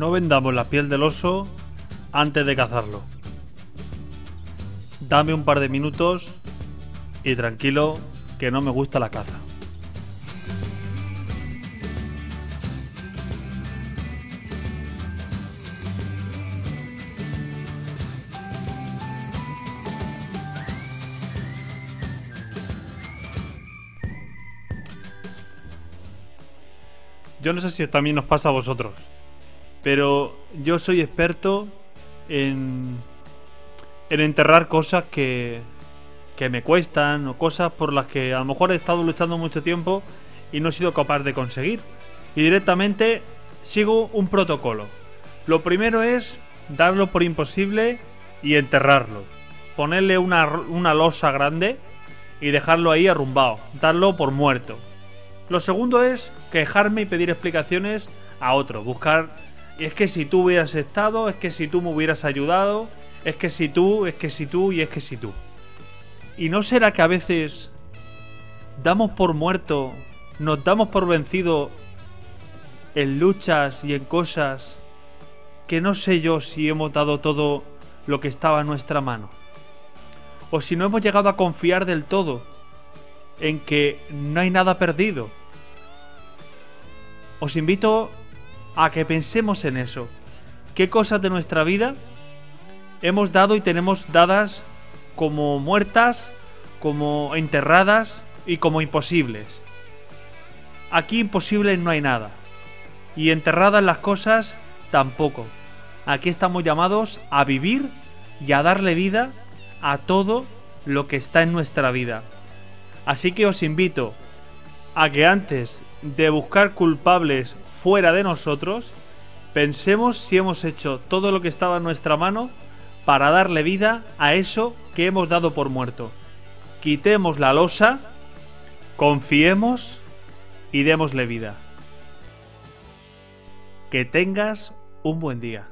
No vendamos la piel del oso antes de cazarlo. Dame un par de minutos y tranquilo que no me gusta la caza. Yo no sé si también nos pasa a vosotros, pero yo soy experto en, en enterrar cosas que, que me cuestan o cosas por las que a lo mejor he estado luchando mucho tiempo y no he sido capaz de conseguir. Y directamente sigo un protocolo. Lo primero es darlo por imposible y enterrarlo. Ponerle una, una losa grande y dejarlo ahí arrumbado. Darlo por muerto. Lo segundo es quejarme y pedir explicaciones a otro. Buscar. Es que si tú hubieras estado, es que si tú me hubieras ayudado, es que si tú, es que si tú y es que si tú. ¿Y no será que a veces damos por muerto, nos damos por vencido en luchas y en cosas que no sé yo si hemos dado todo lo que estaba en nuestra mano? O si no hemos llegado a confiar del todo en que no hay nada perdido os invito a que pensemos en eso. ¿Qué cosas de nuestra vida hemos dado y tenemos dadas como muertas, como enterradas y como imposibles? Aquí imposible no hay nada. Y enterradas las cosas tampoco. Aquí estamos llamados a vivir y a darle vida a todo lo que está en nuestra vida. Así que os invito a que antes de buscar culpables fuera de nosotros, pensemos si hemos hecho todo lo que estaba en nuestra mano para darle vida a eso que hemos dado por muerto. Quitemos la losa, confiemos y démosle vida. Que tengas un buen día.